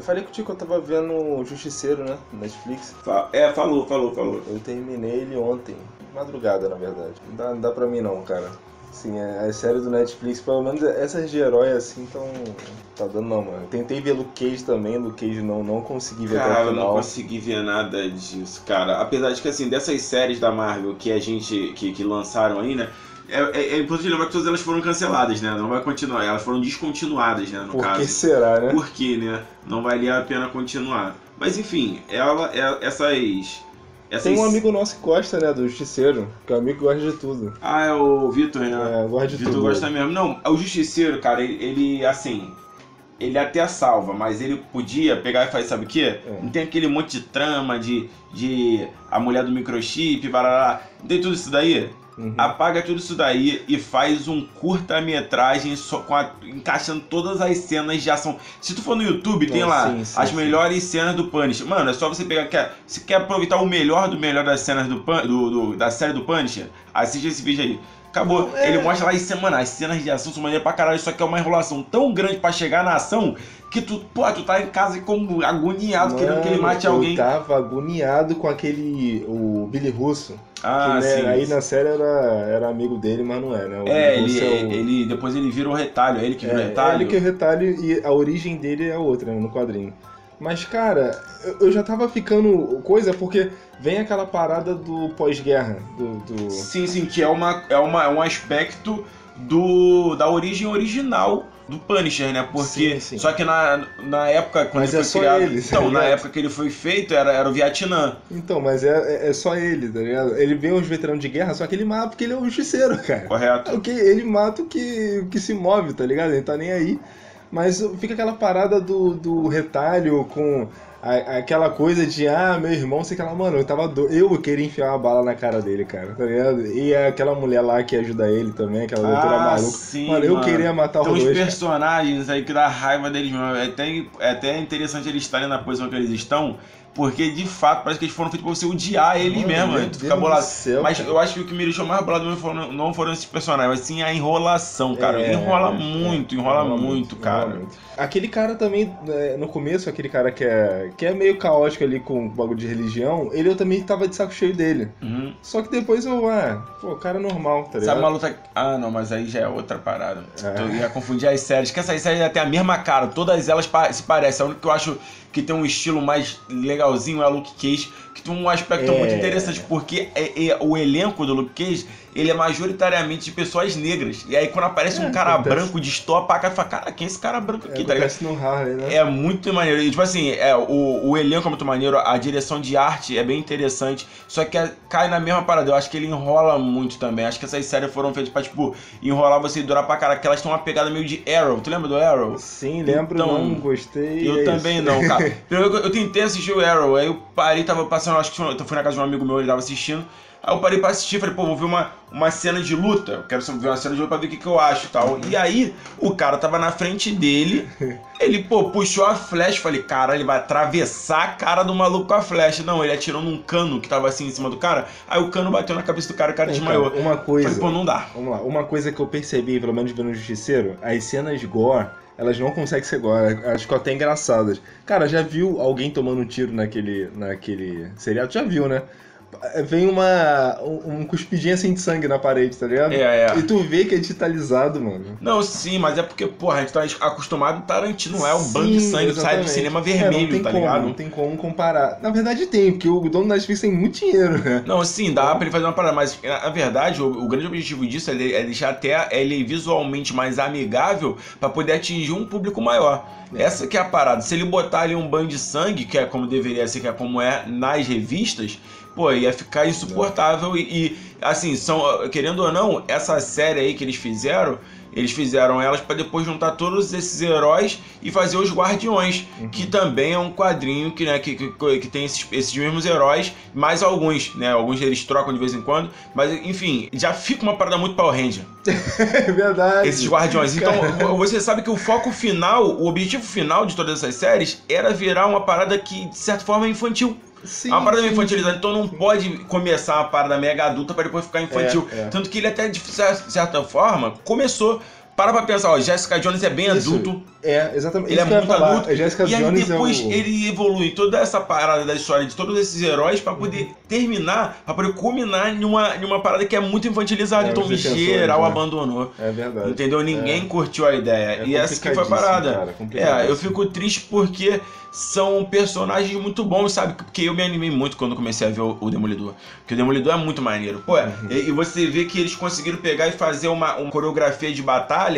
Eu falei contigo que eu tava vendo o Justiceiro, né? Netflix. É, falou, falou, falou. Eu terminei ele ontem. Madrugada, na verdade. Não dá, não dá pra mim não, cara. Sim, é- as séries do Netflix, pelo menos essas de herói assim, tão. Tá dando não, mano. Tentei ver Luke Cage também, Luke Cage não, não consegui ver Cara, eu não consegui ver nada disso, cara. Apesar de que, assim, dessas séries da Marvel que a gente, que, que lançaram aí, né? É, é, é importante lembrar que todas elas foram canceladas, né? Não vai continuar. Elas foram descontinuadas, né? No Por caso. que será, né? Por quê, né? Não valia a pena continuar. Mas enfim, ela, é, essas. essas... Tem um amigo nosso que gosta, né, do Justiceiro, que é um amigo que gosta de tudo. Ah, é o Vitor, né? É, gosta de Vitor tudo. gosta mesmo. Não, o Justiceiro, cara, ele, ele, assim. Ele até salva, mas ele podia pegar e fazer, sabe o quê? É. Não tem aquele monte de trama de, de a mulher do microchip, barará. Não tem tudo isso daí? Uhum. Apaga tudo isso daí e faz um curta-metragem só com a- encaixando todas as cenas de ação. Se tu for no YouTube, tem Ah, lá sim, sim, as sim. melhores cenas do Punisher. Mano, é só você pegar. Quer, se quer aproveitar o melhor do melhor das cenas do, Pun- do, do- da série do Punisher, assiste esse vídeo aí. Acabou. É. Ele mostra lá cenas, mano, as cenas de ação são maneiras pra caralho, só que é uma enrolação tão grande pra chegar na ação que tu, pô, tu tá em casa como agoniado querendo que ele Mano, mate alguém. Eu tava agoniado com aquele. o Billy Russo. Ah, que, né, sim. Aí na série era, era amigo dele, mas não é, né? O É, ele, é o- ele. Depois ele vira o retalho, é ele que vira o É, retalho. ele que é o retalho e a origem dele é outra, né, no quadrinho. Mas, cara, eu- eu já tava ficando coisa porque vem aquela parada do pós-guerra, do, do- Sim, sim, que é, uma, é, uma, é um aspecto do, da origem original do Punisher, né? Porque. Sim, sim. Só que na, na época, quando Mas ele é foi criado. ele, tá então, na época que ele foi feito, era, era o Vietnã. Então, mas é, é- é só ele, tá ligado? Ele vê os veteranos de guerra, só que ele mata porque ele é um justiceiro, cara. Correto? É o que ele mata o que, o que se move, tá ligado? Ele tá nem aí. Mas fica aquela parada do, do retalho com a- aquela coisa de, ah, meu irmão, sei que lá, mano, eu tava do... Eu queria enfiar uma bala na cara dele, cara, tá ligado? E aquela mulher lá que ajuda ele também, aquela doutora Ah, maluca. sim, mano, eu mano. queria matar Tem os uns dois. cara. personagens aí que dá raiva deles mesmo. É até, é até interessante eles estarem na posição que eles estão, porque de fato parece que eles foram feitos pra você odiar eles Mano, mesmo, né? Tu fica bolado. do céu, Mas cara. eu acho que o que me deixou mais bolado não foram, não foram esses personagens, mas sim a enrolação, cara. É, enrola é, muito, é, enrola, muito, cara. enrola muito. Aquele cara também, né, no começo, aquele cara que é, que é meio caótico ali com o bagulho de religião, ele eu também tava de saco cheio dele. Uhum. Só que depois eu, ah, pô, cara normal, tá ligado? Sabe uma luta. Ah, não, mas aí já é outra parada. É. Eu ia confundir as séries, que essas séries têm a mesma cara, todas elas se parecem. A única que eu acho que tem um estilo mais legalzinho é a Luke Cage, um aspecto É. muito interessante, porque é- é- o elenco do Luke Cage ele é majoritariamente de pessoas negras. E aí quando aparece É, um cara acontece. branco, destoa pra cá e fala, cara, quem é esse cara branco aqui, É, tá ligado? no Harley, né? É muito maneiro. E, tipo assim, é, o, o elenco é muito maneiro, a direção de arte é bem interessante. Só que é- cai na mesma parada. Eu acho que ele enrola muito também. Acho que essas séries foram feitas pra, tipo, enrolar você e durar pra cara. Que elas têm uma pegada meio de Arrow. Tu lembra do Arrow? Sim, lembro, Então, não gostei. Eu é também isso. não, cara. Eu, eu- eu tentei assistir o Arrow, aí eu parei, tava passando, acho que eu fui na casa de um amigo meu, ele tava assistindo. Aí eu parei pra assistir, falei, pô, vou ver uma, uma cena de luta. Eu quero ver uma cena de luta pra ver o que, que eu acho e tal. E aí, o cara tava na frente dele, ele, pô, puxou a flecha. Falei, cara, ele vai atravessar a cara do maluco com a flecha. Não, ele atirou num cano que tava assim em cima do cara. Aí o cano bateu na cabeça do cara, o cara Então, desmaiou. Uma coisa. Falei, pô, não dá. Vamos lá, uma coisa que eu percebi, pelo menos vendo o Justiceiro, as cenas gore, elas não conseguem ser gore, elas ficam até engraçadas. Cara, já viu alguém tomando um tiro naquele, naquele seriado? Já viu, né? Vem uma. um, cuspidinho assim de sangue na parede, tá ligado? É, é. E tu vê que é digitalizado, mano. Não, sim, mas é porque, porra, a gente tá acostumado Tarantino, é um Sim, banco de sangue sai do cinema É, vermelho, tem tá como, ligado? Não tem como comparar. Na verdade tem, porque o dono da Netflix tem muito dinheiro, né? Não, sim, dá pra ele fazer uma parada, mas na verdade o, o grande objetivo disso é, é deixar até ele visualmente mais amigável pra poder atingir um público maior. Essa que é a parada. Se ele botar ali um banho de sangue, que é como deveria ser, que é como é nas revistas, pô, ia ficar insuportável e, e, assim, são, querendo ou não, essa série aí que eles fizeram, eles fizeram elas pra depois juntar todos esses heróis e fazer os Guardiões, que também é um quadrinho que, né, que, que, que tem esses, esses mesmos heróis, mais alguns, né? Alguns eles trocam de vez em quando, mas enfim, já fica uma parada muito Power Ranger, É verdade. esses Guardiões. Então, você sabe que o foco final, o objetivo final de todas essas séries era virar uma parada que, de certa forma, é infantil. Sim, É uma parada sim. infantilizada, então não pode começar uma parada mega adulta pra depois ficar infantil. É, é. Tanto que ele até, de cer- certa forma, começou para pra pensar, ó, Jessica Jones é bem Isso. adulto. É, exatamente. Ele isso é eu ia muito falar. adulto. Jessica E aí Jones depois é o... ele evolui toda essa parada da história de todos esses heróis pra poder terminar, pra poder culminar em uma, em uma parada que é muito infantilizada. É, então, defensores, geral né? abandonou. É verdade. Entendeu? Ninguém curtiu a ideia. É e essa que foi a parada. cara, É, eu fico triste porque são personagens muito bons, sabe? Porque eu me animei muito quando comecei a ver o, o Demolidor. Porque o Demolidor é muito maneiro. Pô, Uhum. e, e você vê que eles conseguiram pegar e fazer uma, uma coreografia de batalha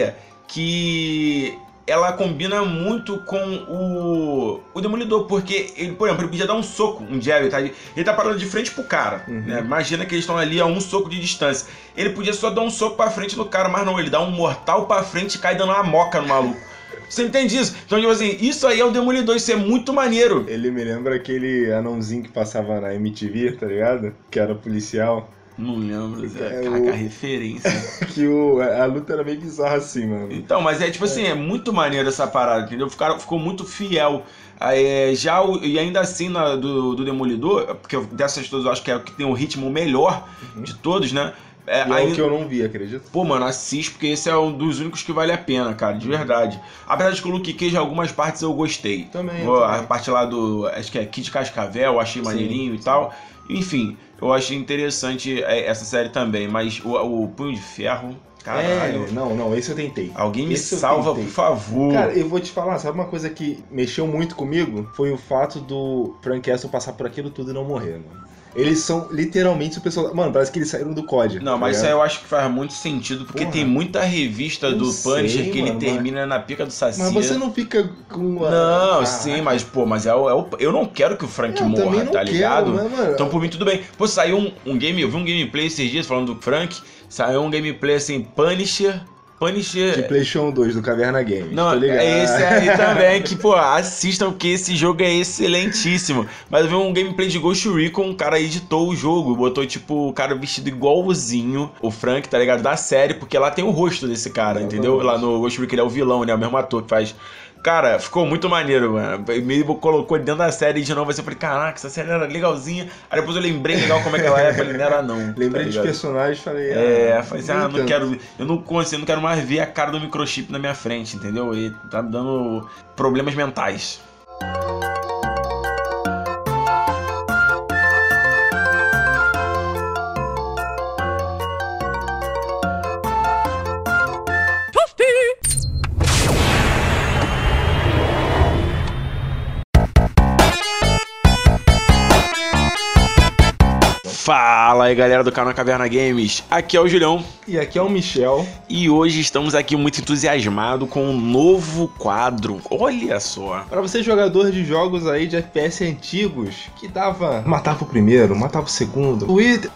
que ela combina muito com o, o Demolidor, porque ele, por exemplo, ele podia dar um soco, um jab, tá? ele tá parando de frente pro cara, Uhum. né? Imagina que eles estão ali a um soco de distância. Ele podia só dar um soco pra frente do cara, mas não, ele dá um mortal pra frente e cai dando uma moca no maluco. Você entende isso? Então, tipo assim, isso aí é o Demolidor, isso é muito maneiro. Ele me lembra aquele anãozinho que passava na MTV, tá ligado? Que era policial. Não lembro, Zé. É, Caraca, o- referência. Que o, a luta era meio bizarra assim, mano. Então, mas é tipo assim, é muito maneiro essa parada, entendeu? Ficaram, ficou muito fiel. É, já o- e ainda assim na- do, do Demolidor, porque dessas todas eu acho que é o que tem o ritmo melhor de todos, né? É, E é aí- o que eu não vi, acredita? Pô, mano, assiste, porque esse é um dos únicos que vale a pena, cara, de verdade. Apesar de que o Luke Cage, algumas partes eu gostei. Também, eu A também. parte lá do. Acho que é Kid Cascavel, eu achei Sim, maneirinho e sim. tal. Enfim, eu achei interessante é, essa série também, mas o, o Punho de Ferro, caralho. É, não, não, esse eu tentei. Alguém me Esse salva, por favor. Cara, eu vou te falar, sabe uma coisa que mexeu muito comigo? Foi o fato do Frank Castle passar por aquilo tudo e não morrer, mano. Eles são literalmente o pessoal. Mano, parece que eles saíram do código. Não, tá mas isso aí ligado? eu acho que faz muito sentido, porque Porra. tem muita revista do sei, Punisher que ele mano, termina na pica do Saci. Mas você não fica com. a- Não, Ah, sim, mas pô, mas é o, é o- eu não quero que o Frank eu morra, não tá quero, ligado? né, mano? Então por mim tudo bem. Pô, saiu um, um game, eu vi um gameplay esses dias falando do Frank, saiu um gameplay assim, Punisher, Punisher... De PlayStation 2 do Caverna Games. Não, ligado. é esse aí também, que, pô, assistam porque esse jogo é excelentíssimo. Mas eu vi um gameplay de Ghost Recon, um cara editou o jogo, botou, tipo, o cara vestido igualzinho o Frank, tá ligado? Da série, porque lá tem o rosto desse cara, entendeu? Lá no Ghost Recon ele é o vilão, né? O mesmo ator que faz. Cara, ficou muito maneiro, mano. Me colocou dentro da série de novo, assim, eu falei, caraca, essa série era legalzinha. Aí depois eu lembrei legal como é que ela é, eu falei, não era não. Lembrei tá dos personagens e falei. É, ah, falei assim, ah, não quero. Eu não consigo, eu não quero mais ver a cara do microchip na minha frente, entendeu? E tá me dando problemas mentais. Fala aí galera do canal Caverna Games, aqui é o Julião E aqui é o Michel. e hoje estamos aqui muito entusiasmados com um novo quadro. Olha só, Pra você jogador de jogos aí de FPS antigos, que dava. Matava o primeiro, matava o segundo. O item.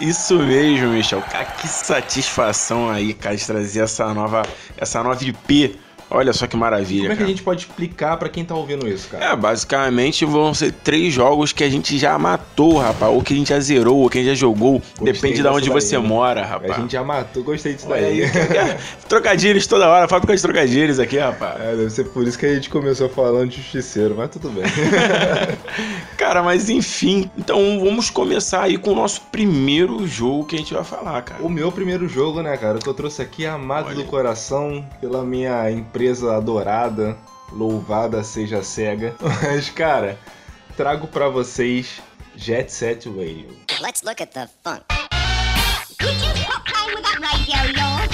Isso mesmo, Michel. Cara, que satisfação aí, cara, de trazer essa nova, essa nova IP. Olha só que maravilha, Como é que a cara. gente pode explicar pra quem tá ouvindo isso, cara? É, basicamente vão ser três jogos que a gente já matou, rapaz. Ou que a gente já zerou, ou que a gente já jogou. Depende de onde daí, você né? mora, rapaz. A gente já matou, gostei disso Olha daí. aí. trocadilhos toda hora, fábrica de trocadilhos aqui, rapaz. É, deve ser por isso que a gente começou falando de justiceiro, mas tudo bem. Cara, mas enfim. Então vamos começar aí com o nosso primeiro jogo que a gente vai falar, cara. o meu primeiro jogo, né, cara, que eu trouxe aqui, amado Olha. do coração, pela minha empresa adorada, louvada seja a SEGA. Mas, cara, trago pra vocês Jet Set Radio. Let's look at the funk. Could you stop playing with that radio yours?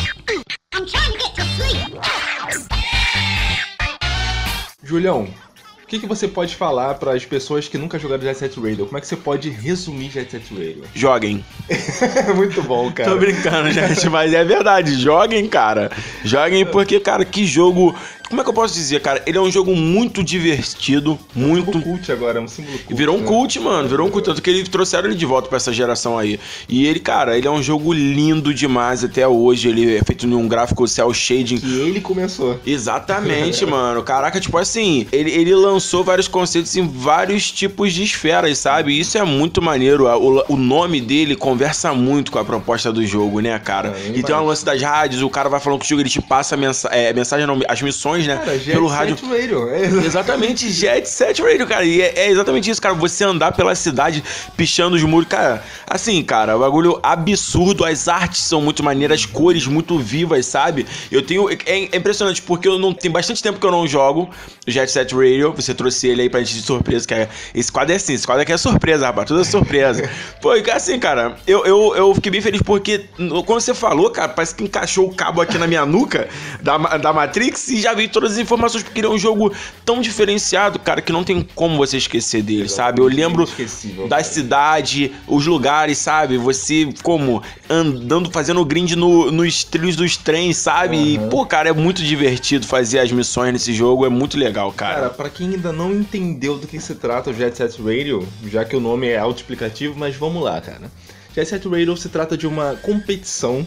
I'm trying to get to sleep. Julião, o que, que você pode falar para as pessoas que nunca jogaram Jet Set Radio? Como é que você pode resumir Jet Set Radio? Joguem. Muito bom, cara. Tô brincando, gente, mas é verdade. Joguem, cara. Joguem porque, cara, que jogo. Como é que eu posso dizer, cara? Ele é um jogo muito divertido, muito. Símbolo cult agora, é um símbolo cult. Virou um né? cult, mano. Virou um cult. Tanto que eles trouxeram ele de volta pra essa geração aí. E ele, cara, ele é um jogo lindo demais até hoje. Ele é feito num gráfico cel shading. Que ele começou. Exatamente, mano. Caraca, tipo assim, ele, ele lançou vários conceitos em vários tipos de esferas, sabe? Isso é muito maneiro. O, o nome dele conversa muito com a proposta do jogo, né, cara? É, e tem uma lance das rádios, o cara vai falando que o jogo ele te passa mensa é, mensagem, não, as missões né? Cara, Jet pelo rádio. Radio. É, Exatamente, Jet Set Radio, cara. E é, é exatamente isso, cara. Você andar pela cidade pichando os muros, cara. Assim, cara, o bagulho absurdo. As artes são muito maneiras, as cores muito vivas, sabe? Eu tenho. É, é impressionante, porque eu não tem bastante tempo que eu não jogo Jet Set Radio. Você trouxe ele aí pra gente de surpresa, que é, esse quadro é assim, esse quadro aqui é surpresa, rapaz. Tudo é surpresa. Pô, assim, cara, eu, eu, eu fiquei bem feliz porque quando você falou, cara, parece que encaixou o cabo aqui na minha nuca da, da Matrix e já vi todas as informações, porque ele é um jogo tão diferenciado, cara, que não tem como você esquecer dele, sabe? Eu lembro Inesquecível, da cidade, os lugares, sabe? Você como andando, fazendo grind no, nos trilhos dos trens, sabe? E, Aham. pô, cara, é muito divertido fazer as missões nesse jogo, é muito legal, Cara, cara. pra quem ainda não entendeu do que se trata o Jet Set Radio, já que o nome é autoexplicativo, mas vamos lá, cara. Jet Set Radio se trata de uma competição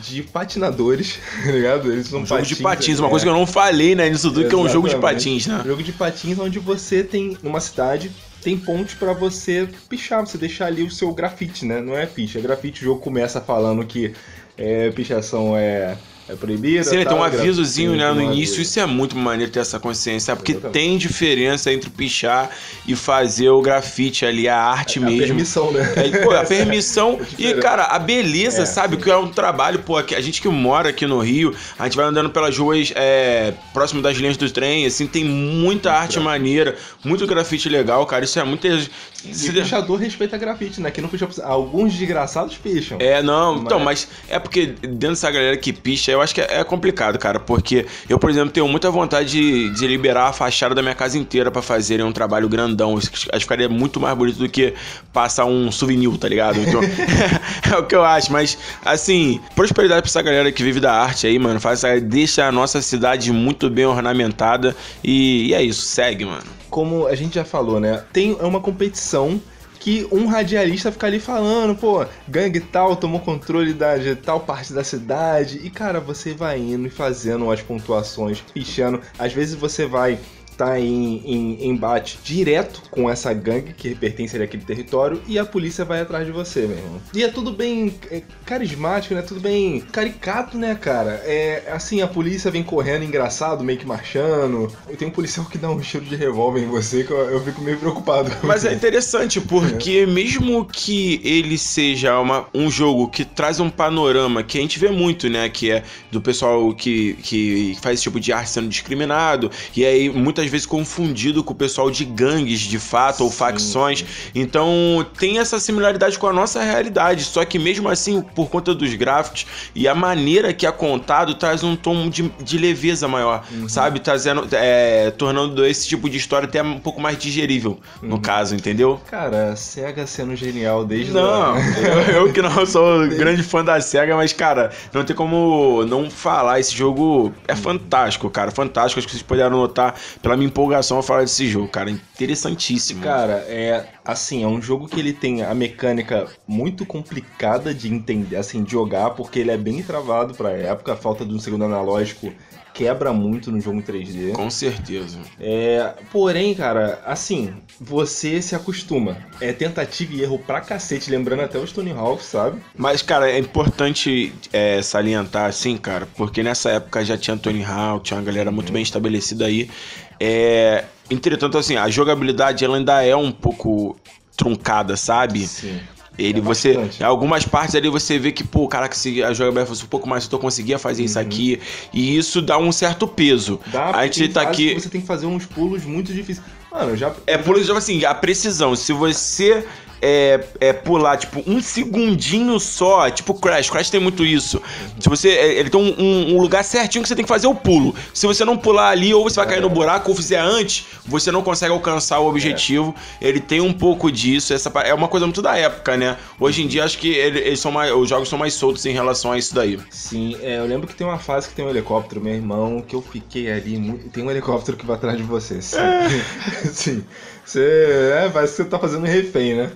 de patinadores, tá ligado? Eles são um jogo de patins, uma é. coisa que eu não falei, né, nisso tudo, que é um jogo de patins, né? Jogo de patins onde você tem numa cidade tem ponte pra você pichar, você deixar ali o seu grafite, né? Não é picha, é grafite. O jogo começa falando que é, pichação é, é proibida. Sim, tem um grafite avisozinho, né, no início, isso é muito maneiro ter essa consciência, sabe? porque Exatamente. tem diferença entre pichar e fazer o grafite ali, a arte A mesmo. permissão, né? É, pô, a permissão e, diferente. cara, a beleza, É, sabe? sim. Que é um trabalho, pô, a gente que mora aqui no Rio, a gente vai andando pelas ruas é, próximo das linhas do trem, assim, tem muita arte grafite. maneira, muito grafite legal, cara. Isso é muito. E pichador respeita grafite, né? Que não picha. Alguns desgraçados picham. É, não, então, Mas- mas é porque dentro dessa galera que picha, eu acho que é, é complicado, cara, porque eu, por exemplo, tenho muita vontade de, de liberar a fachada da minha casa inteira pra fazerem um trabalho grandão. Acho que ficaria muito mais bonito do que passar um souvenir, tá ligado? Então, é o que eu acho, mas assim, prosperidade pra essa galera que vive da arte aí, mano, faz, deixa a nossa cidade muito bem ornamentada e, e é isso, segue, mano. Como a gente já falou, né? Tem é uma competição que um radialista fica ali falando, pô, gangue tal tomou controle da, de tal parte da cidade. E, cara, você vai indo e fazendo as pontuações, pichando. Às vezes você vai tá em, em embate direto com essa gangue que pertence ali àquele território e a polícia vai atrás de você, meu irmão. E é tudo bem é, carismático, né? Tudo bem caricato, né, cara? É assim, a polícia vem correndo engraçado, meio que marchando. Tem um policial que dá um tiro de revólver em você que eu, eu fico meio preocupado. Mas é interessante, porque mesmo que ele seja uma- um jogo que traz um panorama que a gente vê muito, né? Que é do pessoal que, que faz esse tipo de arte sendo discriminado, e aí muitas vezes confundido com o pessoal de gangues de fato, ou facções. sim. Então tem essa similaridade com a nossa realidade. Só que mesmo assim, por conta dos gráficos e a maneira que é contado, traz um tom de, de leveza maior, Uhum. sabe? Trazendo, é, tornando esse tipo de história até um pouco mais digerível, no Uhum. caso, entendeu? Cara, a SEGA sendo genial desde Não, eu, eu que não sou grande fã da SEGA, mas, cara, não tem como não falar. Esse jogo é fantástico, cara. Fantástico. Acho que vocês puderam notar pela minha empolgação ao falar desse jogo, cara. Interessantíssimo. Cara, é assim, é um jogo que ele tem a mecânica muito complicada de entender, assim, de jogar, porque ele é bem travado pra época, a falta de um segundo analógico quebra muito no jogo em 3D. Com certeza. É, porém, cara, assim, você se acostuma. É tentativa e erro pra cacete, lembrando até o Stone Hawk, sabe? Mas, cara, é importante é, salientar, assim, cara, porque nessa época já tinha Tony Hawk, tinha uma galera muito bem estabelecida aí. É, entretanto, assim, a jogabilidade ela ainda é um pouco truncada, sabe? Sim. Ele, É você. bastante. Algumas partes ali você vê que, pô, caraca, se a jogabilidade fosse um pouco mais, eu conseguia fazer isso Uhum. aqui. E isso dá um certo peso. Dá, a gente tá aqui. Você tem que fazer uns pulos muito difíceis. Mano, já. É por isso, assim, a precisão. Se você é, é pular, tipo, um segundinho só, tipo Crash. Crash tem muito isso. Se você. é, Ele tem um, um- lugar certinho que você tem que fazer o pulo. Se você não pular ali, ou você vai cair no buraco, ou fizer antes, você não consegue alcançar o objetivo. Ele tem um pouco disso. Essa é uma coisa muito da época, né? Hoje em dia, acho que ele- eles são mais, os jogos são mais soltos em relação a isso daí. Sim, é, eu lembro que tem uma fase que tem um helicóptero, meu irmão, que eu fiquei ali. Tem um helicóptero que vai atrás de você. Sim. sim. Você. É, parece que você tá fazendo refém, né?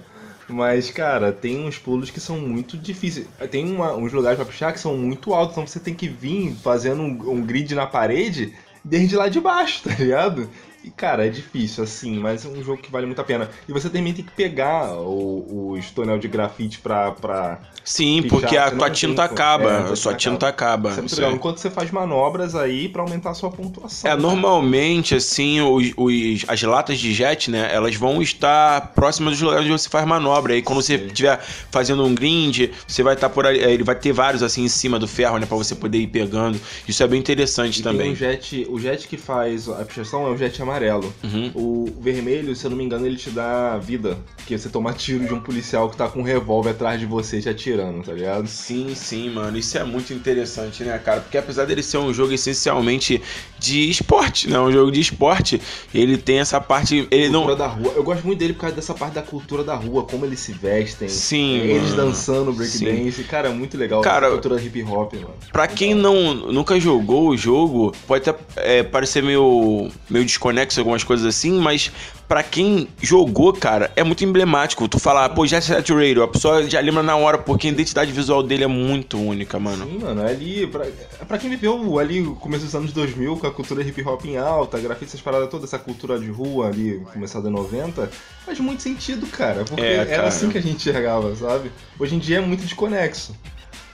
Mas, cara, tem uns pulos que são muito difíceis. Tem uma- uns lugares pra puxar que são muito altos, então você tem que vir fazendo um, um grid na parede desde lá de baixo, tá ligado? E, cara, é difícil, assim, mas é um jogo que vale muito a pena. E você também tem que pegar o, os tonel de grafite pra. pra... Sim, Pichar, porque a você não tua tem tinta como. acaba. É, a tua sua tinta tinta acaba. Isso é muito isso legal. é. Enquanto você faz manobras aí pra aumentar a sua pontuação. É, normalmente, assim, os, os- as latas de jet, né, elas vão estar próximas dos lugares onde você faz manobra. Aí quando você Sim. estiver fazendo um grind, você vai estar por ali, ele vai ter vários assim em cima do ferro, né, pra você poder ir pegando. Isso é bem interessante E tem também. um jet, o jet que faz a pichação é o jet amarelo. Uhum. O vermelho, se eu não me engano, ele te dá vida. Porque você toma tiro de um policial que tá com um revólver atrás de você te atirando, tá ligado? Sim, sim, mano. Isso é muito interessante, né, cara? Porque apesar dele ser um jogo essencialmente de esporte, né? Um jogo de esporte, ele tem essa parte. Ele cultura não. da rua. Eu gosto muito dele por causa dessa parte da cultura da rua, como eles se vestem. Sim, Eles mano. dançando breakdance. Cara, é muito legal. Cara, cultura hip hop, mano. Pra quem não nunca jogou o jogo, pode até é, parecer meio, meio desconexo algumas coisas assim, mas pra quem jogou, cara, é muito emblemático. Tu falar, pô, Jet Set Radio, a pessoa já lembra na hora, porque a identidade visual dele é muito única, mano. Sim, mano, é ali, pra, pra quem viveu ali o começo dos anos 2000, com a cultura hip hop em alta, grafite, essas paradas toda, essa cultura de rua ali, começada em 90, faz muito sentido, cara, porque É, era cara. assim que a gente enxergava, sabe? Hoje em dia é muito desconexo.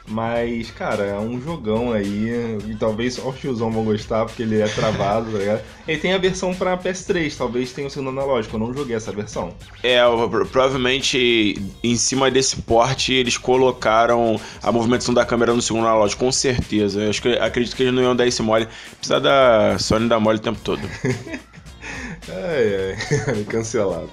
Mas, cara, é um jogão aí, e talvez só o tiozão vão gostar, porque ele é travado, tá ligado? Ele tem a versão pra PS3, talvez tenha o segundo analógico, eu não joguei essa versão. É, provavelmente em cima desse porte eles colocaram a movimentação da câmera no segundo analógico, com certeza. Eu acho que, acredito que eles não iam dar esse mole. Precisa da Sony dar mole o tempo todo. Ai, ai, cancelado.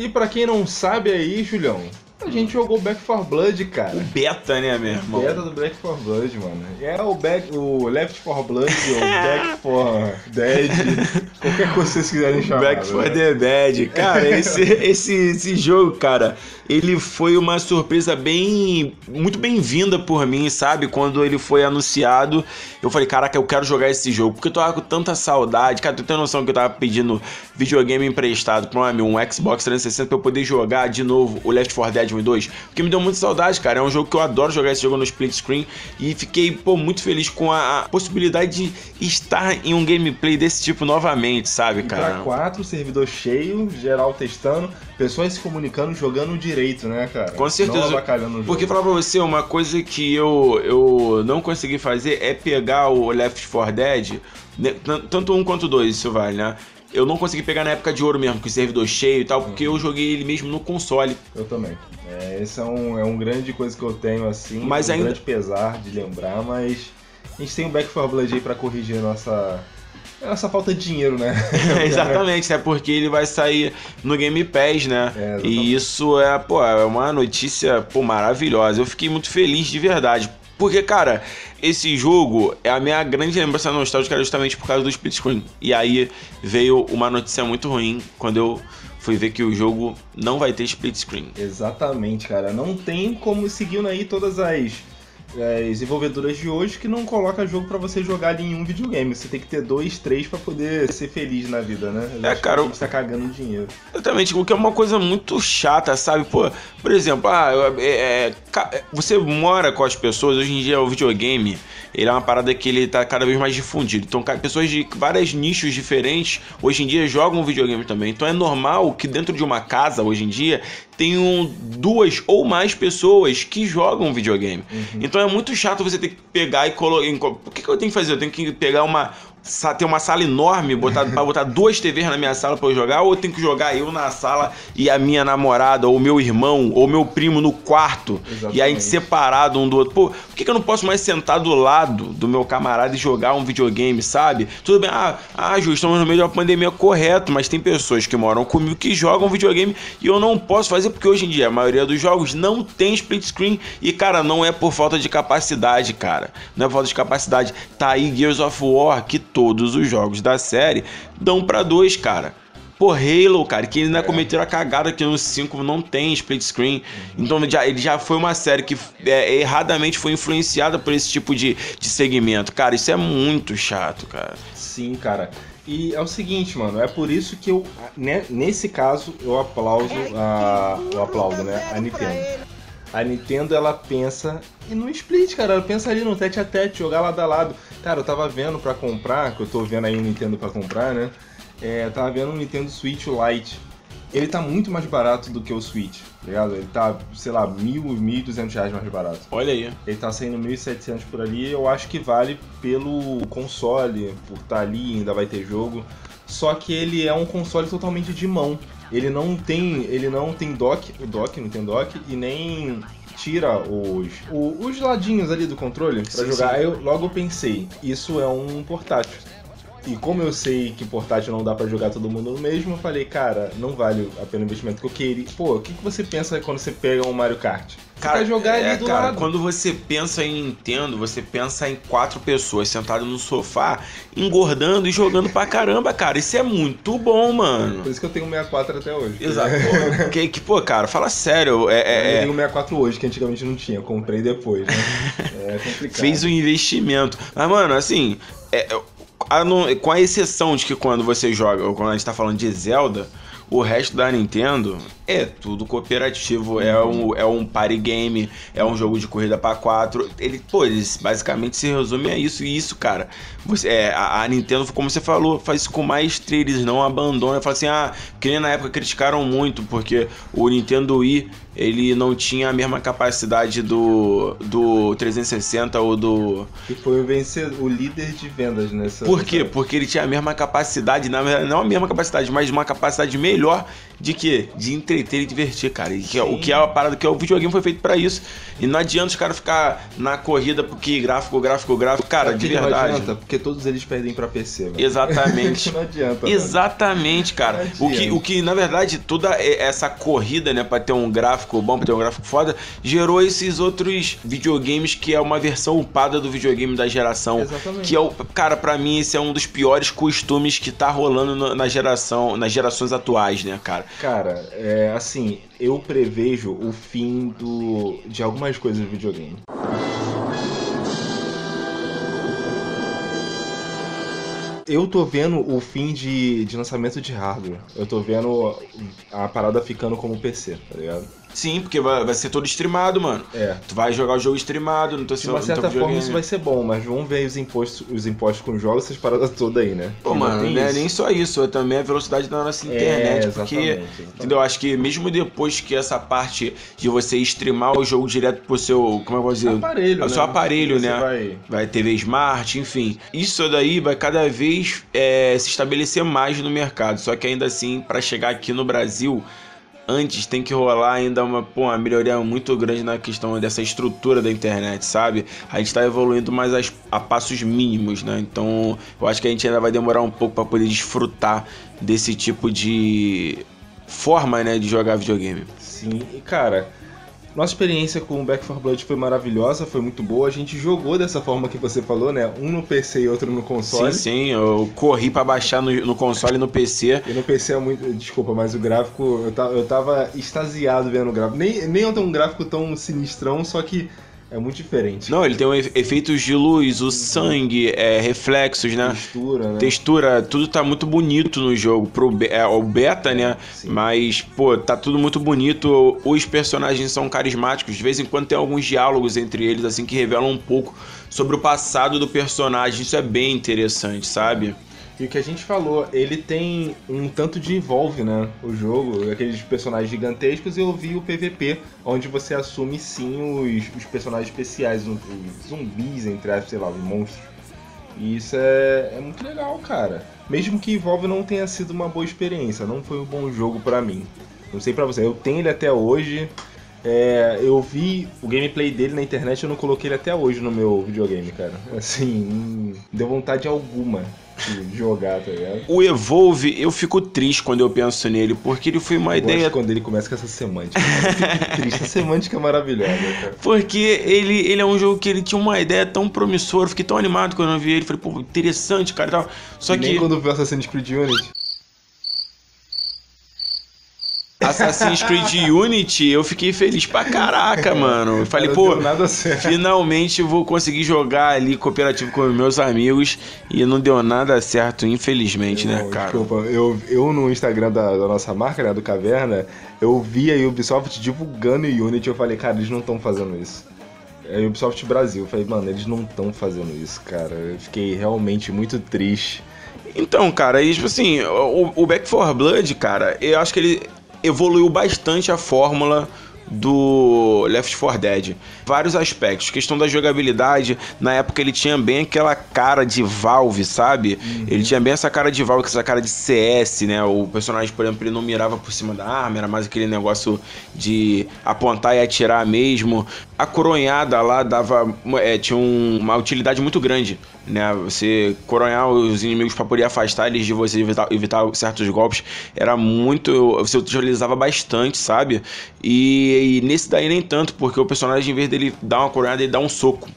E pra quem não sabe aí, Julião, a gente jogou Back 4 Blood, cara. O beta, né, meu irmão? Beta do Back 4 Blood, mano. É o, back, o Left 4 Blood, ou Back 4 Dead, qualquer coisa que vocês quiserem chamar. Back for né? the Bad. Cara, esse, esse, esse jogo, cara, ele foi uma surpresa bem. muito bem-vinda por mim, sabe? Quando ele foi anunciado, eu falei, caraca, eu quero jogar esse jogo. Porque eu tava com tanta saudade. Cara, tu tem noção que eu tava pedindo videogame emprestado pra um amigo, um Xbox 360 pra eu poder jogar de novo o Left 4 Dead 1 e 2? Porque me deu muita saudade, cara. É um jogo que eu adoro jogar esse jogo no split screen. E fiquei, pô, muito feliz com a, a possibilidade de estar em um gameplay desse tipo novamente, sabe, cara? pra quatro, servidor cheio, geral testando, pessoas se comunicando, jogando direito, né, cara? Com certeza. Não o jogo. Porque falar pra você, uma coisa que eu, eu não consegui fazer é pegar o Left 4 Dead, né, tan- tanto um quanto dois, isso vale, né? Eu não consegui pegar na época de ouro mesmo, com o servidor cheio e tal, porque eu joguei ele mesmo no console. Eu também. É, esse é um, é um grande coisa que eu tenho, assim, Mas um ainda- grande pesar de lembrar, mas a gente tem o Back 4 Blood aí pra corrigir a nossa, a nossa falta de dinheiro, né? Exatamente, é porque ele vai sair no Game Pass, né? É, e isso é, pô, é uma notícia, pô, maravilhosa. Eu fiquei muito feliz de verdade. Porque, cara, esse jogo é a minha grande lembrança nostálgica justamente por causa do split screen. E aí veio uma notícia muito ruim quando eu fui ver que o jogo não vai ter split screen. Exatamente, cara. Não tem como seguindo aí todas as, as desenvolvedoras de hoje que não coloca jogo pra você jogar ali em um videogame. Você tem que ter dois, três pra poder ser feliz na vida, né? Eu É, que cara, A gente tá cagando dinheiro. Exatamente, o que é uma coisa muito chata, sabe? Pô, por exemplo, ah, é, é, ca- você mora com as pessoas, hoje em dia o videogame, ele é uma parada que ele tá cada vez mais difundido. Então, pessoas de vários nichos diferentes, hoje em dia, jogam videogame também. Então é normal que dentro de uma casa, hoje em dia, tenham duas ou mais pessoas que jogam videogame. Então é muito chato você ter que pegar e colocar. O que, que eu tenho que fazer? Eu tenho que pegar uma. Ter uma sala enorme, botar, pra botar duas TVs na minha sala pra eu jogar, ou eu tenho que jogar eu na sala e a minha namorada, ou meu irmão, ou meu primo no quarto, e a gente Exatamente. separado um do outro. Pô, por que, que eu não posso mais sentar do lado do meu camarada e jogar um videogame, sabe? Tudo bem, ah, ah, Ju, estamos no meio de uma pandemia, correto, mas tem pessoas que moram comigo que jogam videogame e eu não posso fazer porque hoje em dia a maioria dos jogos não tem split screen e, cara, não é por falta de capacidade, cara. Não é por falta de capacidade. Tá aí Gears of War, que todos os jogos da série dão pra dois, cara. Pô, Halo, cara, que ainda cometeram a cagada que no 5 não tem split screen. Então já, ele já foi uma série que é, erradamente foi influenciada por esse tipo de, de segmento. Cara, isso é muito chato, cara. Sim, cara. E é o seguinte, mano, é por isso que eu, né, nesse caso, eu aplauso a, eu aplaudo, né, a Nintendo. A Nintendo ela pensa e no split, cara. Ela pensa ali no tete a tete, jogar lado a lado. Cara, eu tava vendo pra comprar, que eu tô vendo aí um Nintendo pra comprar, né? É, eu tava vendo um Nintendo Switch Lite. Ele tá muito mais barato do que o Switch, tá ligado? Ele tá, sei lá, mil, mil e duzentos reais mais barato. Olha aí. Ele tá saindo 1.700 por ali, eu acho que vale pelo console, por estar tá ali, ainda vai ter jogo. Só que ele é um console totalmente de mão. Ele não tem, ele não tem dock, o dock não tem dock e nem tira os, o- os ladinhos ali do controle pra Sim, jogar. sim. Eu logo pensei, isso é um portátil. E como eu sei que portátil não dá pra jogar todo mundo no mesmo, eu falei, cara, não vale a pena o investimento que eu queria. Pô, o que, que você pensa quando você pega um Mario Kart? Cara, vai jogar é, ali do cara, lado. quando você pensa em Nintendo, você pensa em quatro pessoas sentadas no sofá, engordando e jogando pra caramba, cara. Isso é muito bom, mano. Por isso que eu tenho um 64 até hoje. Exato. Pô, que, que, pô, cara, fala sério. É, Eu é- é- tenho um 64 hoje, que antigamente não tinha. Eu comprei depois, né? É complicado. fez um investimento. Mas, mano, assim, é- é- a não- com a exceção de que quando você joga, ou quando a gente tá falando de Zelda, o resto da Nintendo é tudo cooperativo, é um, é um party game, é um jogo de corrida pra quatro. Ele, pô, eles basicamente se resume a isso. E isso, cara, você, é, a, a Nintendo, como você falou, faz isso com maestria, eles não abandonam. Fala assim, ah, que nem na época criticaram muito, porque o Nintendo Wii, ele não tinha a mesma capacidade do, do 360 ou do... E foi o, vencedor, o líder de vendas nessa. Por quê? Porque ele tinha a mesma capacidade, na verdade, não a mesma capacidade, mas uma capacidade melhor de quê? De entreter e divertir, cara. E que é- o que é a parada que é o videogame foi feito pra isso. E não adianta os caras ficar na corrida porque gráfico, gráfico, gráfico. Cara, Sabe de que Não verdade. adianta, porque todos eles perdem pra PC, mano. Exatamente. não adianta. mano. Exatamente, cara. Não O que, adianta. o que, na verdade, toda essa corrida, né, pra ter um gráfico bom, pra ter um gráfico foda, gerou esses outros videogames que é uma versão upada do videogame da geração. Exatamente. Que é o. Cara, pra mim, esse é um dos piores costumes que tá rolando na geração, nas gerações atuais, né, cara? Cara, é assim, eu prevejo o fim do de algumas coisas do videogame. Eu tô vendo o fim de, de lançamento de hardware. Eu tô vendo a parada ficando como PC, tá ligado? Sim, porque vai, vai ser todo streamado, mano. É. Tu vai jogar o jogo streamado no teu De uma certa forma isso vai ser bom, mas vamos ver os impostos, os impostos com jogos, essas paradas todas aí, né? Pô, Que não mano, não é isso. nem só isso, é também a velocidade da nossa É, internet. porque, exatamente, entendeu? Acho que mesmo depois que essa parte de você streamar o jogo direto pro seu. Como é que eu vou dizer? Aparelho, É o né? seu aparelho, Você né? vai- Vai TV Smart, enfim. Isso daí vai cada vez é, se estabelecer mais no mercado. Só que ainda assim, para chegar aqui no Brasil, antes tem que rolar ainda uma, pô, uma melhoria muito grande na questão dessa estrutura da internet, sabe? A gente tá evoluindo mais as- a passos mínimos, né? Então eu acho que a gente ainda vai demorar um pouco para poder desfrutar desse tipo de forma, né, de jogar videogame. Sim, e cara, nossa experiência com o Back 4 Blood foi maravilhosa, foi muito boa. A gente jogou dessa forma que você falou, né? Um no PC e outro no console. Sim, sim, eu corri para baixar no, no console e no PC. E no PC é muito. Desculpa, mas o gráfico. Eu, ta- eu tava extasiado vendo o gráfico. Nem, nem é um gráfico tão sinistrão, só que é muito diferente. Não, ele tem um efe- efeitos de luz, o sangue, é, reflexos, né? Textura, né? Textura, tudo tá muito bonito no jogo. Pro be- é, o beta, né? Sim. Mas, pô, tá tudo muito bonito. Os personagens são carismáticos. De vez em quando tem alguns diálogos entre eles, assim, que revelam um pouco sobre o passado do personagem. Isso é bem interessante, sabe? E o que a gente falou, ele tem um tanto de envolve, né? O jogo, aqueles personagens gigantescos, e eu vi o PVP, onde você assume sim os, os personagens especiais, os, zumbis, entre aspas, sei lá, os monstros. E isso é, é muito legal, cara. Mesmo que Evolve não tenha sido uma boa experiência, não foi um bom jogo pra mim. Não sei pra você, eu tenho ele até hoje. É, eu vi o gameplay dele na internet, eu não coloquei ele até hoje no meu videogame, cara. Assim, deu vontade alguma de jogar, tá ligado? O Evolve, eu fico triste quando eu penso nele, porque ele foi uma Eu gosto ideia quando ele começa com essa semântica. Eu fico triste, a semântica é maravilhosa, cara. Porque ele, ele é um jogo que ele tinha uma ideia tão promissora, eu fiquei tão animado quando eu vi ele, falei, pô, interessante, cara tal. Só E que Nem quando viu Assassin's Creed Unity. Assassin's Creed Unity, eu fiquei feliz pra caraca, mano. Eu falei, pô, finalmente vou conseguir jogar ali cooperativo com meus amigos e não deu nada certo, infelizmente, né, cara? Desculpa, eu, eu no Instagram da, da nossa marca, né, do Caverna, eu vi a Ubisoft divulgando o Unity, eu falei, cara, eles não estão fazendo isso. É a Ubisoft Brasil, eu falei, mano, eles não estão fazendo isso, cara. Eu fiquei realmente muito triste. Então, cara, e, tipo assim, o, o Back 4 Blood, cara, eu acho que ele evoluiu bastante a fórmula do Left 4 Dead. Vários aspectos. Questão da jogabilidade. Na época ele tinha bem aquela cara de Valve, sabe? Ele tinha bem essa cara de Valve, essa cara de CS, né? O personagem, por exemplo, ele não mirava por cima da arma, era mais aquele negócio de apontar e atirar mesmo. A coronhada lá dava. é, tinha um- uma utilidade muito grande. Né, você coronhar os inimigos para poder afastar eles de você, evitar, evitar certos golpes, era muito. Você utilizava bastante, sabe? E, e nesse daí nem tanto, porque o personagem, em vez dele dar uma coronhada, ele dá um soco.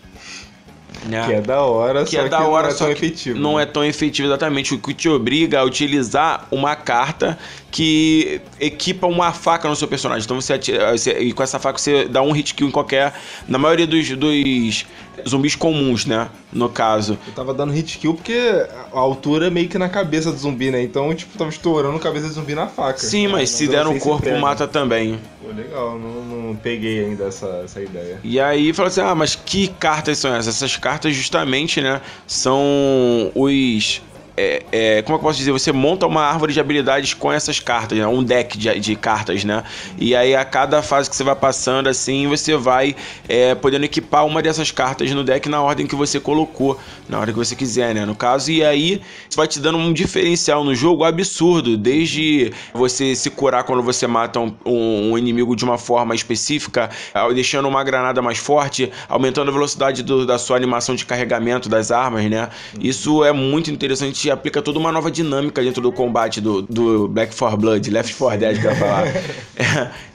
Né? Que é da hora, Que só é da que hora, não é só tão efetivo. Não né? é tão efetivo exatamente. O que te obriga a utilizar uma carta que equipa uma faca no seu personagem. Então você, atira, você- e com essa faca você dá um hit kill em qualquer. Na maioria dos, dos zumbis comuns, né? No caso. Eu tava dando hit kill porque a altura é meio que na cabeça do zumbi, né? Então, tipo, tava estourando a cabeça do zumbi na faca. Sim, mas Não se der no corpo, pega. mata também. Pô, legal, não, não peguei ainda essa, essa ideia. E aí fala assim: ah, mas que cartas são essas? Essas cartas, justamente, né? São os. É, é, como é eu posso dizer? Você monta uma árvore de habilidades com essas cartas, né? Um deck de, de cartas, né? E aí, a cada fase que você vai passando, assim, você vai é, podendo equipar uma dessas cartas no deck na ordem que você colocou, na ordem que você quiser, né? No caso, e aí isso vai te dando um diferencial no jogo absurdo, desde você se curar quando você mata um, um- inimigo de uma forma específica, deixando uma granada mais forte, aumentando a velocidade do- da sua animação de carregamento das armas, né? Isso é muito interessante aplica toda uma nova dinâmica dentro do combate do, do Black 4 Blood, Left 4 Dead, ia falar.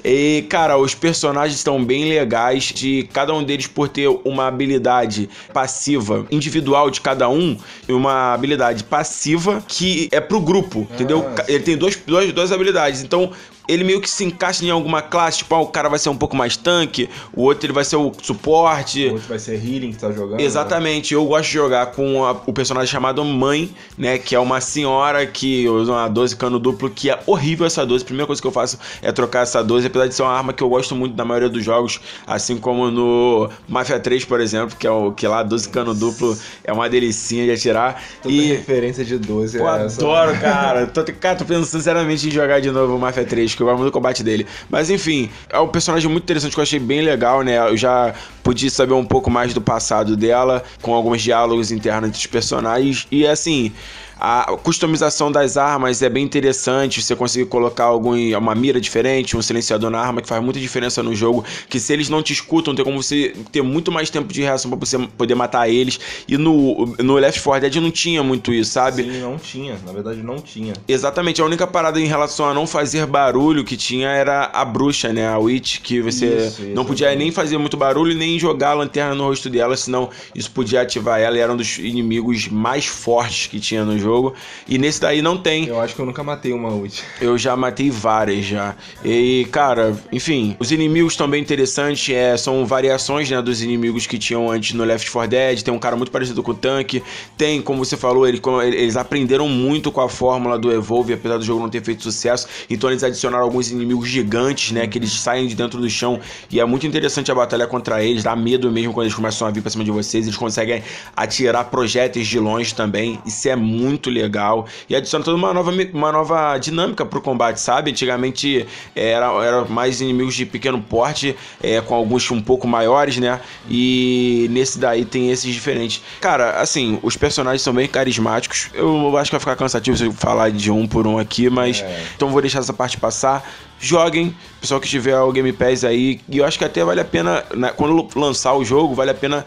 É, e, cara, os personagens estão bem legais, de cada um deles por ter uma habilidade passiva individual de cada um, e uma habilidade passiva que é pro grupo, entendeu? Ah, Ele tem dois, dois, duas habilidades, então ele meio que se encaixa em alguma classe, tipo, ah, o cara vai ser um pouco mais tanque, o outro ele vai ser o suporte. O outro vai ser healing que tá jogando. Exatamente, eu gosto de jogar com a- o personagem chamado Mãe, né? Que é uma senhora que usa uma 12 cano duplo, que é horrível essa 12. A primeira coisa que eu faço é trocar essa 12, apesar de ser uma arma que eu gosto muito na maioria dos jogos, assim como no Mafia 3, por exemplo, que é o que lá 12 cano duplo é uma delicinha de atirar. Toda e referência de 12 Pô, é essa. adoro, cara. Tô, cara, tô pensando sinceramente em jogar de novo o Mafia 3, que eu gosto muito do combate dele. Mas enfim, é um personagem muito interessante que eu achei bem legal, né? Eu já pude saber um pouco mais do passado dela, com alguns diálogos internos entre os personagens. E assim. A customização das armas é bem interessante. Você consegue colocar algum, uma mira diferente, um silenciador na arma, que faz muita diferença no jogo. Que se eles não te escutam, tem como você ter muito mais tempo de reação pra você poder matar eles. E no, no Left 4 Dead não tinha muito isso, sabe? Sim, não tinha. Na verdade, não tinha. Exatamente, a única parada em relação a não fazer barulho que tinha era a bruxa, né? A Witch, que você Isso, não podia nem fazer muito barulho nem jogar a lanterna no rosto dela, senão isso podia ativar ela e era um dos inimigos mais fortes que tinha no jogo. E nesse daí não tem. Eu acho que eu nunca matei uma ult. Eu já matei várias já. E, cara, enfim, os inimigos também interessantes é, são variações né, dos inimigos que tinham antes no Left 4 Dead. Tem um cara muito parecido com o tanque. Tem, como você falou, ele- como eles aprenderam muito com a fórmula do Evolve, apesar do jogo não ter feito sucesso. Então eles adicionaram alguns inimigos gigantes, né? Que eles saem de dentro do chão. E é muito interessante a batalha contra eles. Dá medo mesmo quando eles começam a vir pra cima de vocês. Eles conseguem atirar projéteis de longe também. Isso é muito legal. E adiciona toda uma nova, uma nova dinâmica pro combate, sabe? Antigamente era, era mais inimigos de pequeno porte, é, com alguns um pouco maiores, né? E nesse daí tem esses diferentes. Cara, assim, os personagens são bem carismáticos. Eu acho que vai ficar cansativo se eu falar de um por um aqui, mas. É. Então vou deixar essa parte passar. Joguem, pessoal que tiver o Game Pass aí. E eu acho que até vale a pena, né, quando lançar o jogo, vale a pena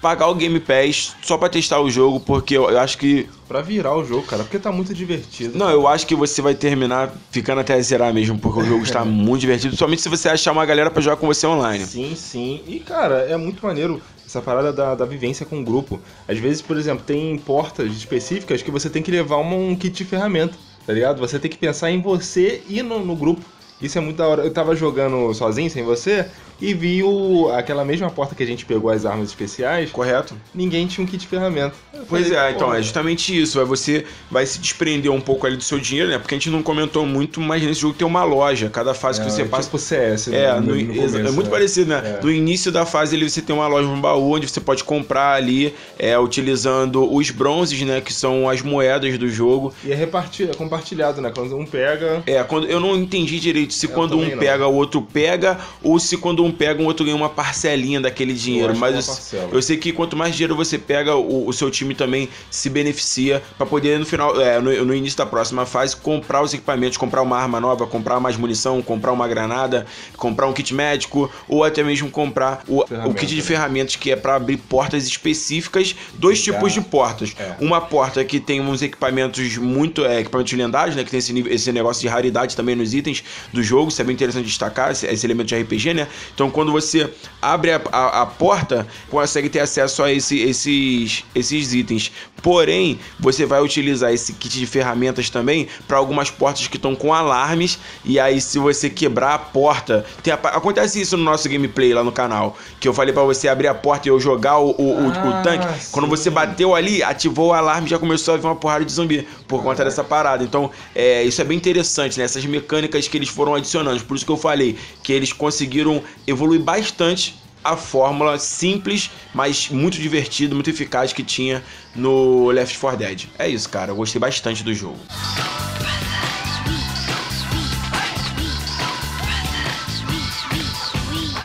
pagar o Game Pass só pra testar o jogo, porque eu, eu acho que. Pra virar o jogo, cara, porque tá muito divertido. Não, eu acho que você vai terminar ficando até zerar mesmo, porque o jogo está muito divertido. Somente se você achar uma galera pra jogar com você online. Sim, sim. E, cara, é muito maneiro essa parada da, da vivência com o grupo. Às vezes, por exemplo, tem portas específicas que você tem que levar uma- um kit de ferramenta, tá ligado? Você tem que pensar em você e no, no grupo. Isso é muito da hora. Eu tava jogando sozinho, sem você, e vi o, aquela mesma porta que a gente pegou as armas especiais. Correto? Ninguém tinha um kit de ferramenta. Eu Pois falei, é, então é justamente isso. Aí você vai se desprender um pouco ali do seu dinheiro, né? Porque a gente não comentou muito, mas nesse jogo tem uma loja. Cada fase que é, você passa. Tipo CS, É, no, no- no começo, é muito né? parecido, né? É. No início da fase ali você tem uma loja no baú onde você pode comprar ali, é, utilizando os bronzes, né? Que são as moedas do jogo. E é, reparti- é compartilhado, né? Quando um pega. É, quando, eu não entendi direito se Eu quando um não. pega, o outro pega, ou se quando um pega, o outro ganha uma parcelinha daquele dinheiro. acho Mas eu, eu sei que quanto mais dinheiro você pega, o, o seu time também se beneficia pra poder no final, é, no, no início da próxima fase, comprar os equipamentos, comprar uma arma nova, comprar mais munição, comprar uma granada, comprar um kit médico, ou até mesmo comprar o, o kit de né? ferramentas que é pra abrir portas específicas, dois tipos de portas. É. Uma porta que tem uns equipamentos muito. É, equipamentos lendários, né? Que tem esse, esse negócio de raridade também nos itens do jogo. Isso é bem interessante destacar, esse, esse elemento de RPG, né? Então quando você abre a, a- a porta, consegue ter acesso a esse- esses, esses itens. Porém, você vai utilizar esse kit de ferramentas também para algumas portas que estão com alarmes. E aí, se você quebrar a porta. a- acontece isso no nosso gameplay lá no canal. Que eu falei para você abrir a porta e eu jogar o, o, o- o Ah, tanque. Quando sim. você bateu ali, ativou o alarme e já começou a vir uma porrada de zumbi por conta dessa parada. Então, é, isso é bem interessante, né? Essas mecânicas que eles foram adicionando. Por isso que eu falei que eles conseguiram evoluir bastante a fórmula simples, mas muito divertido, muito eficaz que tinha no Left 4 Dead. É isso, cara. Eu gostei bastante do jogo.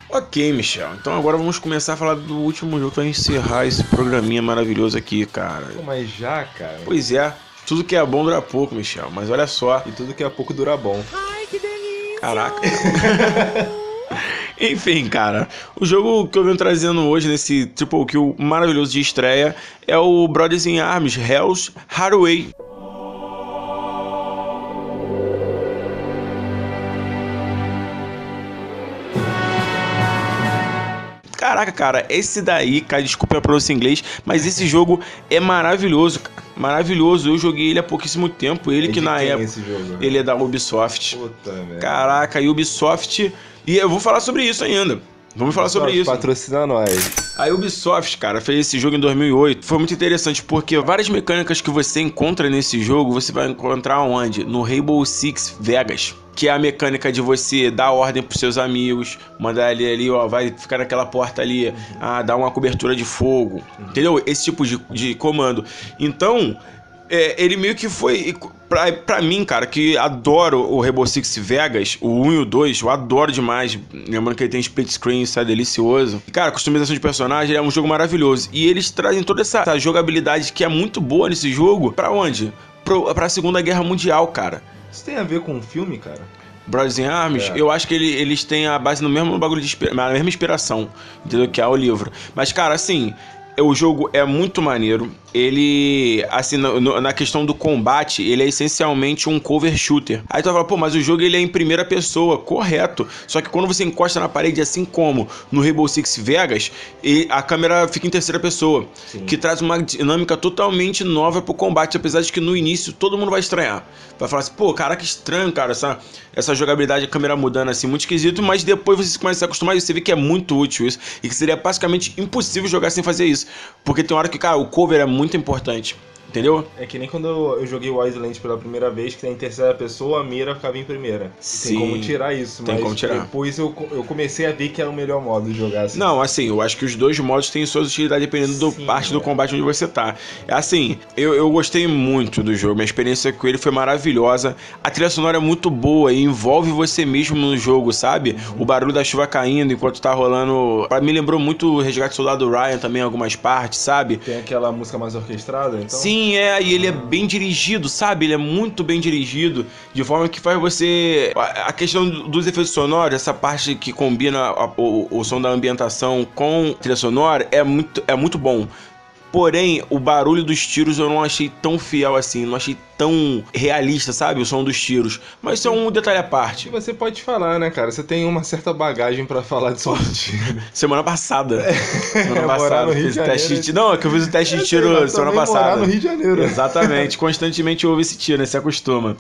Ok, Michel. Então agora vamos começar a falar do último jogo para encerrar esse programinha maravilhoso aqui, cara. Pô, mas já, cara. Pois é, tudo que é bom dura pouco, Michel. Mas olha só, E tudo que a pouco dura bom. caraca. Enfim, cara, o jogo que eu venho trazendo hoje nesse Triple Kill maravilhoso de estreia é o Brothers in Arms Hell's Hathaway. Caraca, cara, esse daí, cara, desculpa a pronúncia em inglês, mas esse jogo é maravilhoso, cara. Maravilhoso. Eu joguei ele há pouquíssimo tempo. Ele É que na época. jogo? Ele é da Ubisoft. Puta. Caraca, Ubisoft. E eu vou falar sobre isso ainda. Vamos falar sobre isso. Patrocina nós. A Ubisoft, cara, fez esse jogo em 2008. Foi muito interessante porque várias mecânicas que você encontra nesse jogo, você vai encontrar onde? No Rainbow Six Vegas. Que é a mecânica de você dar ordem pros seus amigos, mandar ele ali, ó, vai ficar naquela porta ali, ah, dar uma cobertura de fogo. Entendeu? Esse tipo de, de comando. Então, é, ele meio que foi. Pra, pra mim, cara, que adoro o Rainbow Six Vegas, o 1 e o 2, eu adoro demais. Lembrando que ele tem split screen, isso é delicioso. Cara, customização de personagem é um jogo maravilhoso. E eles trazem toda essa, essa jogabilidade que é muito boa nesse jogo. Pra onde? Pro, pra Segunda Guerra Mundial, cara. Isso tem a ver com o filme, cara? Brothers in Arms, É. eu acho que ele- eles têm a base no mesmo bagulho de na mesma inspiração, entendeu? Que é o livro. Mas, cara, assim, o jogo é muito maneiro. Ele, assim, no- na questão do combate, ele é essencialmente um cover shooter. Aí tu vai falar, pô, mas o jogo ele é em primeira pessoa, correto. Só que quando você encosta na parede, assim como no Rainbow Six Vegas, e a câmera fica em terceira pessoa. Sim. Que traz uma dinâmica totalmente nova pro combate, apesar de que no início todo mundo vai estranhar. Vai falar assim, pô, cara, que estranho, cara, essa, essa jogabilidade, a câmera mudando assim, muito esquisito, mas depois você começa a se acostumar e você vê que é muito útil isso, e que seria basicamente impossível jogar sem fazer isso. Porque tem hora que, cara, o cover é muito importante. Entendeu? É que nem quando eu joguei Wildlands pela primeira vez, que tá em terceira pessoa, a mira ficava em primeira. Sim. Tem como tirar isso, Tem como tirar. depois eu, eu comecei a ver que era o melhor modo de jogar assim. Não, assim, eu acho que os dois modos têm suas utilidades dependendo do Sim, parte do é. combate onde você tá. Assim, eu, eu gostei muito do jogo, minha experiência com ele foi maravilhosa. A trilha sonora é muito boa e envolve você mesmo no jogo, sabe? O barulho da chuva caindo enquanto tá rolando. Pra mim lembrou muito o Resgate do Soldado Ryan também, em algumas partes, sabe? Tem aquela música mais orquestrada, então. Sim, é, e ele é bem dirigido, sabe? Ele é muito bem dirigido, de forma que faz você. A questão dos efeitos sonoros, essa parte que combina a- o, o som da ambientação com trilha sonora, é muito, é muito bom. Porém, o barulho dos tiros eu não achei tão fiel assim, não achei tão realista, sabe? O som dos tiros. Mas isso é um detalhe à E parte. você pode falar, né, cara? Você tem uma certa bagagem pra falar de som de tiro. Semana passada. Semana Morar passada. no Rio Fiz de o teste de tiro. Não, é que eu fiz o teste de Eu tiro semana passada. morar no Rio de Janeiro. Exatamente, constantemente houve esse tiro, né? Se acostuma.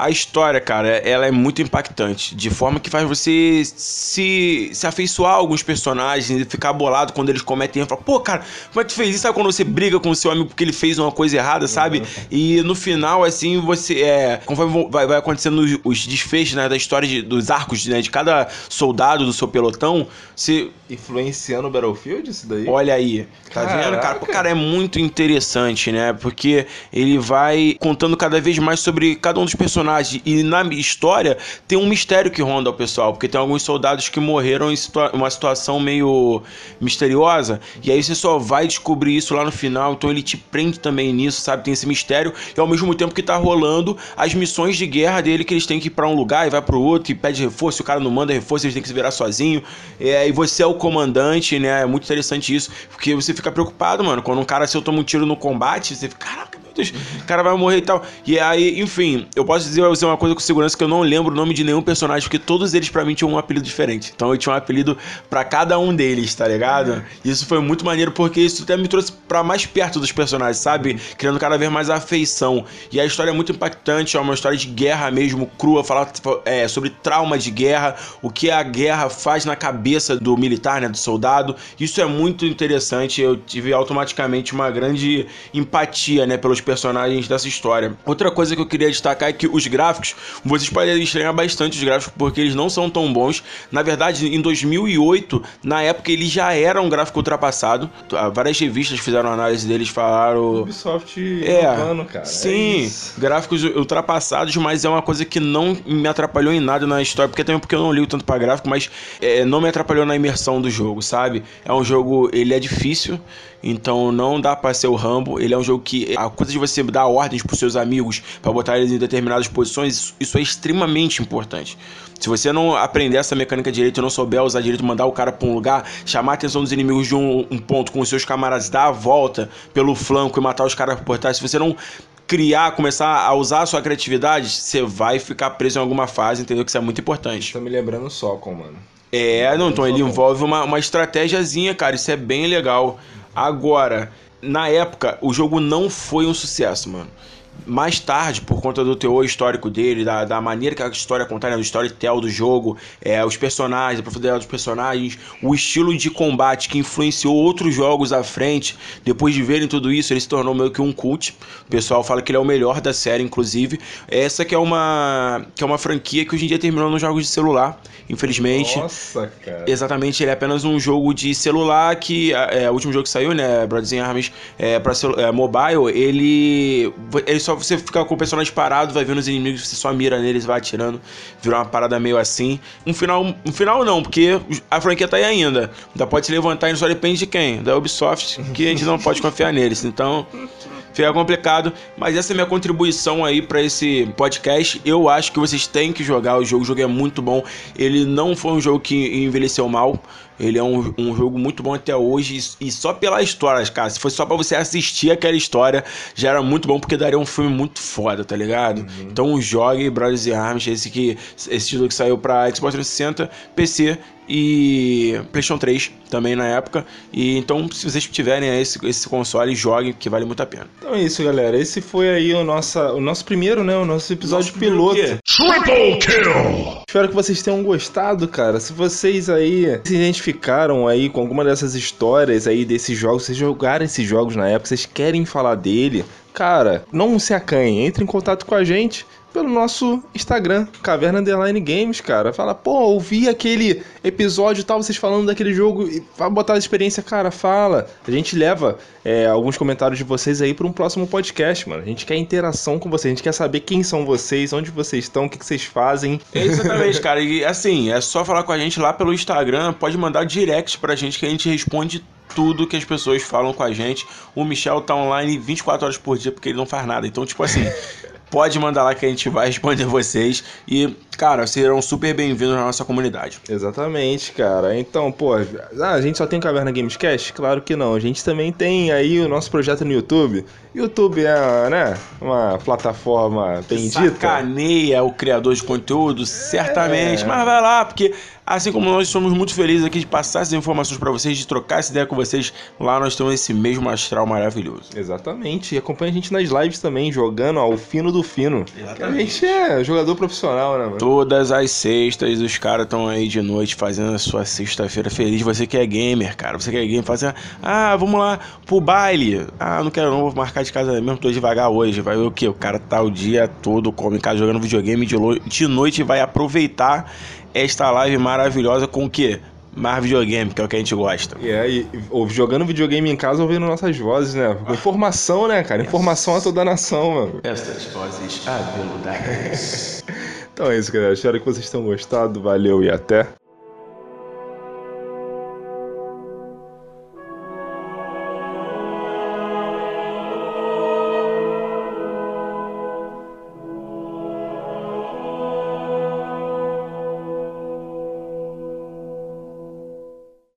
A história, cara, ela é muito impactante, de forma que faz você se, se afeiçoar a alguns personagens e ficar bolado quando eles cometem erro. Pô, cara, como é que tu fez isso? Sabe quando você briga com o seu amigo porque ele fez uma coisa errada, sabe? E no final, assim, você. É, conforme vai, vai acontecendo os, os desfechos né, da história de- dos arcos né, de cada soldado do seu pelotão, você Influenciando o Battlefield isso daí? Olha aí, tá vendo, cara? Caraca. Pô, cara, é muito interessante, né? Porque ele vai contando cada vez mais sobre cada um dos personagens. E na história tem um mistério que ronda o pessoal, porque tem alguns soldados que morreram em situa- uma situação meio misteriosa. E aí você só vai descobrir isso lá no final. Então ele te prende também nisso, sabe? Tem esse mistério. E ao mesmo tempo que tá rolando as missões de guerra dele, que eles têm que ir pra um lugar e vai pro outro, e pede reforço. O cara não manda reforço, eles têm que se virar sozinho. É, e você é o comandante, né? É muito interessante isso. Porque você fica preocupado, mano. Quando um cara seu toma um tiro no combate, você fica, o cara vai morrer e tal. E aí, enfim, eu posso dizer pra você uma coisa com segurança que eu não lembro o nome de nenhum personagem, porque todos eles pra mim tinham um apelido diferente. Então eu tinha um apelido pra cada um deles, tá ligado? Isso foi muito maneiro porque isso até me trouxe pra mais perto dos personagens, sabe? Criando cada vez mais afeição. E a história é muito impactante, é uma história de guerra mesmo, crua, falar é, sobre trauma de guerra, o que a guerra faz na cabeça do militar, né, do soldado. Isso é muito interessante. Eu tive automaticamente uma grande empatia, né, pelos personagens dessa história. Outra coisa que eu queria destacar é que os gráficos, vocês podem estranhar bastante os gráficos porque eles não são tão bons. Na verdade, em 2008, na época ele já era um gráfico ultrapassado. Várias revistas fizeram análise deles, falaram Ubisoft é, inovando, cara. é sim, isso. gráficos ultrapassados, mas é uma coisa que não me atrapalhou em nada na história, porque também porque eu não ligo tanto pra gráfico, mas é, não me atrapalhou na imersão do jogo, sabe? É um jogo, ele é difícil, então não dá pra ser o Rambo, ele é um jogo que a coisa de você dar ordens pros seus amigos pra botar eles em determinadas posições, isso, é extremamente importante. Se você não aprender essa mecânica direito não souber usar direito, mandar o cara pra um lugar, chamar a atenção dos inimigos de um, um ponto com os seus camaradas, dar a volta pelo flanco e matar os caras por trás, se você não criar, começar a usar a sua criatividade, você vai ficar preso em alguma fase, entendeu? Que isso é muito importante. Tá me lembrando só com, mano. É, não, então ele envolve uma, uma estratégiazinha, cara, isso é bem legal. Agora, na época, o jogo não foi um sucesso, mano. Mais tarde, por conta do teor histórico dele, da, da maneira que a história é contada, né, do storytell do jogo, é, os personagens, a profundidade dos personagens, o estilo de combate que influenciou outros jogos à frente, depois de verem tudo isso, ele se tornou meio que um cult. O pessoal fala que ele é o melhor da série, inclusive. Essa que é uma, que é uma franquia que hoje em dia terminou nos jogos de celular, infelizmente. Nossa, cara. Exatamente, ele é apenas um jogo de celular que é o último jogo que saiu, né, Brothers in Arms, é, pra é, mobile, ele, ele só você fica com o personagem parado, vai vendo os inimigos, você só mira neles, vai atirando, virou uma parada meio assim. Um final, um final não, porque a franquia tá aí ainda, ainda pode se levantar e só depende de quem, da Ubisoft, que a gente não pode confiar neles, então... Fica complicado, mas essa é minha contribuição aí pra esse podcast. Eu acho que vocês têm que jogar o jogo. O jogo é muito bom. Ele não foi um jogo que envelheceu mal. Ele é um, um jogo muito bom até hoje. E só pela história, cara. Se fosse só pra você assistir aquela história, já era muito bom, porque daria um filme muito foda, tá ligado? Então jogue Brothers in Arms, esse, que, esse título que saiu pra Xbox 360, PC e PlayStation 3 também na época. E então, se vocês tiverem esse, esse console, joguem, que vale muito a pena. Então é isso, galera. Esse foi aí o, nossa, o nosso primeiro, né? O nosso episódio Nosso piloto. Triple kill! Espero que vocês tenham gostado, cara. Se vocês aí se identificaram aí com alguma dessas histórias aí desses jogos, vocês jogaram esses jogos na época, vocês querem falar dele, cara, não se acanhem, entre em contato com a gente pelo nosso Instagram, Caverna Underline Games, cara. Fala, pô, ouvi aquele episódio e tal, vocês falando daquele jogo, e vai botar a experiência, cara, fala. A gente leva é, alguns comentários de vocês aí para um próximo podcast, mano. A gente quer interação com vocês, a gente quer saber quem são vocês, onde vocês estão, o que, que vocês fazem. Exatamente, cara. E assim, é só falar com a gente lá pelo Instagram, pode mandar direct pra gente que a gente responde tudo que as pessoas falam com a gente. O Michel tá online 24 horas por dia porque ele não faz nada. Então, tipo assim, pode mandar lá que a gente vai responder vocês. E cara, serão super bem-vindos na nossa comunidade. Exatamente, cara. Então, pô, ah, a gente só tem Caverna Gamescast? Claro que não. A gente também tem aí o nosso projeto no YouTube. YouTube é, né, uma plataforma bendita. Sacaneia o criador de conteúdo, certamente. Mas vai lá, porque assim como nós somos muito felizes aqui de passar essas informações pra vocês, de trocar essa ideia com vocês, lá nós temos esse mesmo astral maravilhoso. Exatamente. E acompanha a gente nas lives também, jogando ao fino do fino. Que A gente é jogador profissional, né, mano? Todas as sextas, os caras estão aí de noite fazendo a sua sexta-feira feliz. Você que é gamer, cara. Você que é gamer, fazendo. Ah, vamos lá pro baile. Ah, não quero não, vou marcar de casa mesmo, tô devagar hoje. Vai ver o quê? O cara tá o dia todo come em casa jogando videogame de, de noite e vai aproveitar esta live maravilhosa com o quê? Mais videogame, que é o que a gente gosta. E aí, ou jogando videogame em casa ouvindo nossas vozes, né? Informação, né, cara? Informação a toda a nação, mano. Essas vozes aveludadas. Então é isso, galera. Espero que vocês tenham gostado. Valeu e até.